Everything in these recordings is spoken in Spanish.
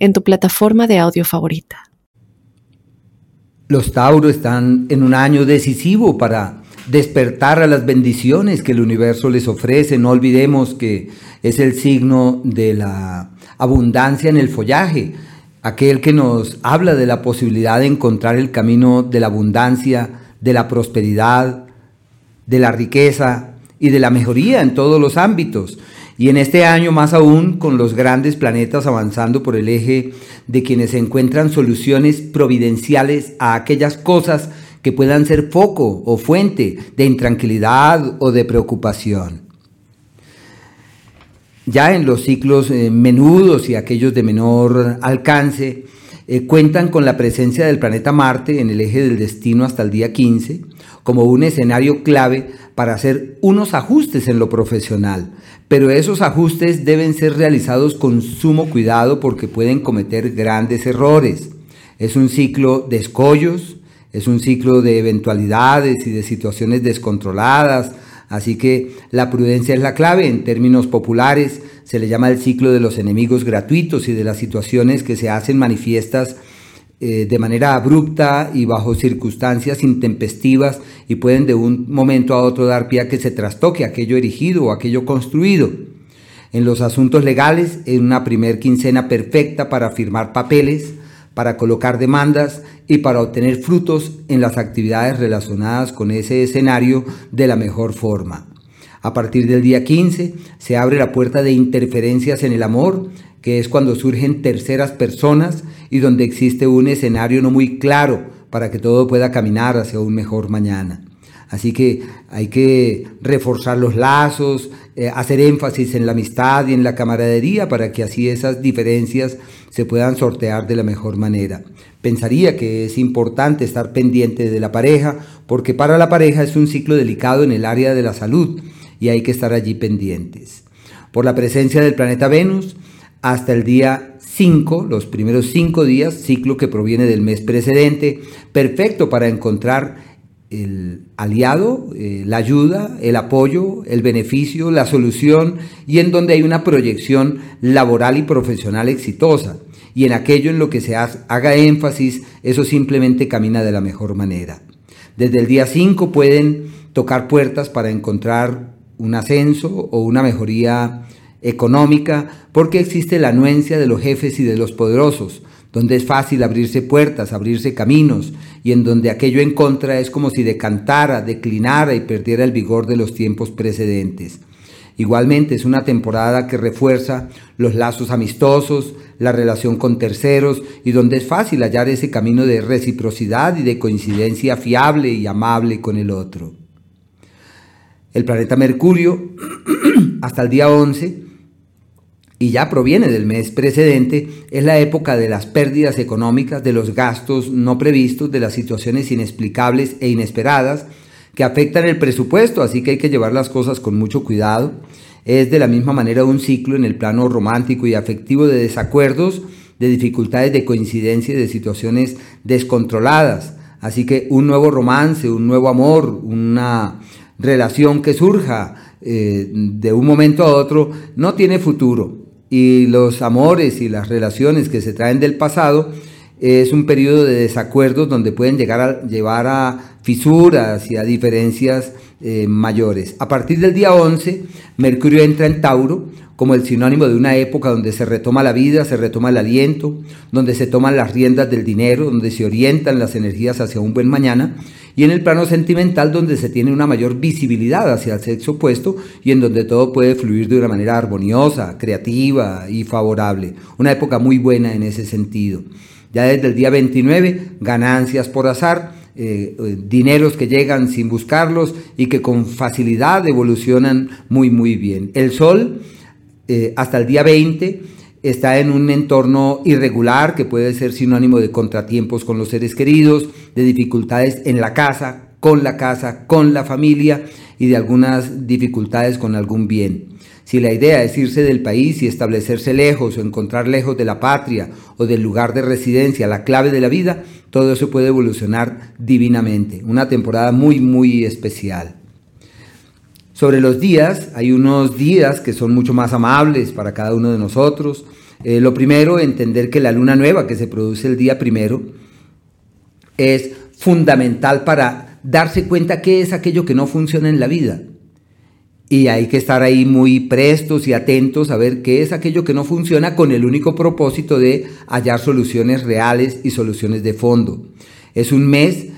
en tu plataforma de audio favorita. Los Tauros están en un año decisivo para despertar a las bendiciones que el universo les ofrece. No olvidemos que es el signo de la abundancia en el follaje, aquel que nos habla de la posibilidad de encontrar el camino de la abundancia, de la prosperidad, de la riqueza y de la mejoría en todos los ámbitos. Y en este año más aún con los grandes planetas avanzando por el eje de quienes encuentran soluciones providenciales a aquellas cosas que puedan ser foco o fuente de intranquilidad o de preocupación. Ya en los ciclos eh, menudos y aquellos de menor alcance, eh, cuentan con la presencia del planeta Marte en el eje del destino hasta el día 15 como un escenario clave para hacer unos ajustes en lo profesional, pero esos ajustes deben ser realizados con sumo cuidado porque pueden cometer grandes errores. Es un ciclo de escollos, es un ciclo de eventualidades y de situaciones descontroladas, así que la prudencia es la clave. En términos populares se le llama el ciclo de los enemigos gratuitos y de las situaciones que se hacen manifiestas eh, de manera abrupta y bajo circunstancias intempestivas y pueden de un momento a otro dar pie a que se trastoque aquello erigido o aquello construido. En los asuntos legales, en una primer quincena perfecta para firmar papeles, para colocar demandas y para obtener frutos en las actividades relacionadas con ese escenario de la mejor forma. A partir del día 15 se abre la puerta de interferencias en el amor, que es cuando surgen terceras personas y donde existe un escenario no muy claro para que todo pueda caminar hacia un mejor mañana. Así que hay que reforzar los lazos, eh, hacer énfasis en la amistad y en la camaradería para que así esas diferencias se puedan sortear de la mejor manera. Pensaría que es importante estar pendiente de la pareja porque para la pareja es un ciclo delicado en el área de la salud y hay que estar allí pendientes. Por la presencia del planeta Venus, hasta el día 5, los primeros 5 días, ciclo que proviene del mes precedente, perfecto para encontrar el aliado, eh, la ayuda, el apoyo, el beneficio, la solución y en donde hay una proyección laboral y profesional exitosa. Y en aquello en lo que se haga énfasis, eso simplemente camina de la mejor manera. Desde el día 5 pueden tocar puertas para encontrar un ascenso o una mejoría económica, porque existe la anuencia de los jefes y de los poderosos, donde es fácil abrirse puertas, abrirse caminos, y en donde aquello en contra es como si decantara, declinara y perdiera el vigor de los tiempos precedentes. Igualmente es una temporada que refuerza los lazos amistosos, la relación con terceros y donde es fácil hallar ese camino de reciprocidad y de coincidencia fiable y amable con el otro. El planeta Mercurio, hasta el día 11, y ya proviene del mes precedente, es la época de las pérdidas económicas, de los gastos no previstos, de las situaciones inexplicables e inesperadas que afectan el presupuesto, así que hay que llevar las cosas con mucho cuidado. Es de la misma manera un ciclo en el plano romántico y afectivo de desacuerdos, de dificultades de coincidencia y de situaciones descontroladas. Así que un nuevo romance, un nuevo amor, una relación que surja eh, de un momento a otro no tiene futuro y los amores y las relaciones que se traen del pasado es un periodo de desacuerdos donde pueden llegar a llevar a fisuras y a diferencias eh, mayores. A partir del día 11, Mercurio entra en Tauro como el sinónimo de una época donde se retoma la vida, se retoma el aliento, donde se toman las riendas del dinero, donde se orientan las energías hacia un buen mañana, y en el plano sentimental donde se tiene una mayor visibilidad hacia el sexo opuesto y en donde todo puede fluir de una manera armoniosa, creativa y favorable. Una época muy buena en ese sentido. Ya desde el día 29, ganancias por azar, eh, eh, dineros que llegan sin buscarlos y que con facilidad evolucionan muy muy bien. El sol eh, hasta el día 20 está en un entorno irregular que puede ser sinónimo de contratiempos con los seres queridos, de dificultades en la casa, con la casa, con la familia y de algunas dificultades con algún bien. Si la idea es irse del país y establecerse lejos o encontrar lejos de la patria o del lugar de residencia la clave de la vida, todo eso puede evolucionar divinamente. Una temporada muy, muy especial. Sobre los días, hay unos días que son mucho más amables para cada uno de nosotros. Eh, lo primero, entender que la luna nueva que se produce el día primero es fundamental para darse cuenta qué es aquello que no funciona en la vida y hay que estar ahí muy prestos y atentos a ver qué es aquello que no funciona con el único propósito de hallar soluciones reales y soluciones de fondo. Es un mes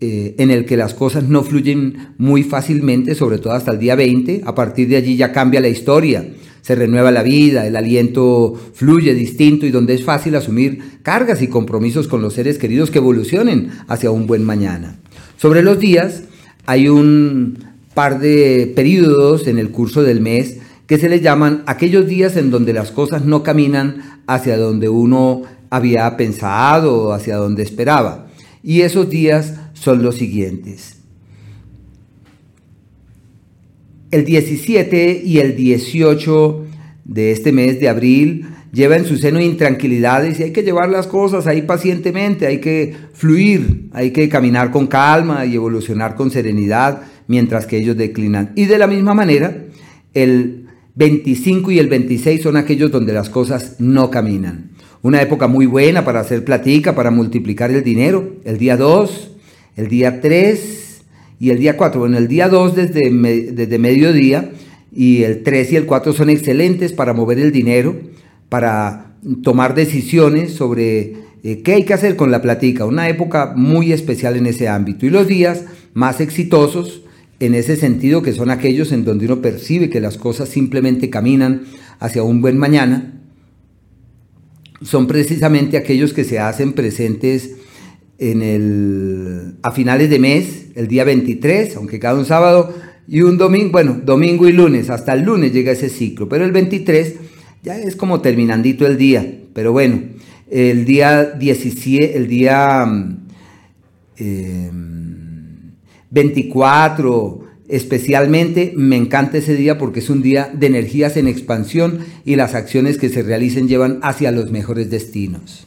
eh, en el que las cosas no fluyen muy fácilmente, sobre todo hasta el día 20. A partir de allí ya cambia la historia, se renueva la vida, el aliento fluye distinto y donde es fácil asumir cargas y compromisos con los seres queridos que evolucionen hacia un buen mañana. Sobre los días hay un par de periodos en el curso del mes que se les llaman aquellos días en donde las cosas no caminan hacia donde uno había pensado o hacia donde esperaba. Y esos días son los siguientes. El 17 y el 18 de este mes de abril lleva en su seno intranquilidades y hay que llevar las cosas ahí pacientemente, hay que fluir, hay que caminar con calma y evolucionar con serenidad mientras que ellos declinan. Y de la misma manera, el 25 y el 26 son aquellos donde las cosas no caminan. Una época muy buena para hacer platica, para multiplicar el dinero. El día 2, el día 3 y el día 4. Bueno, el día 2 desde, desde mediodía y el 3 y el 4 son excelentes para mover el dinero, para tomar decisiones sobre eh, qué hay que hacer con la platica. Una época muy especial en ese ámbito. Y los días más exitosos en ese sentido que son aquellos en donde uno percibe que las cosas simplemente caminan hacia un buen mañana, son precisamente aquellos que se hacen presentes en el, a finales de mes, el día 23, aunque cada un sábado y un domingo, bueno, domingo y lunes, hasta el lunes llega ese ciclo, pero el 23 ya es como terminandito el día, pero bueno, el día 17, el día... Eh, 24 especialmente, me encanta ese día porque es un día de energías en expansión y las acciones que se realicen llevan hacia los mejores destinos.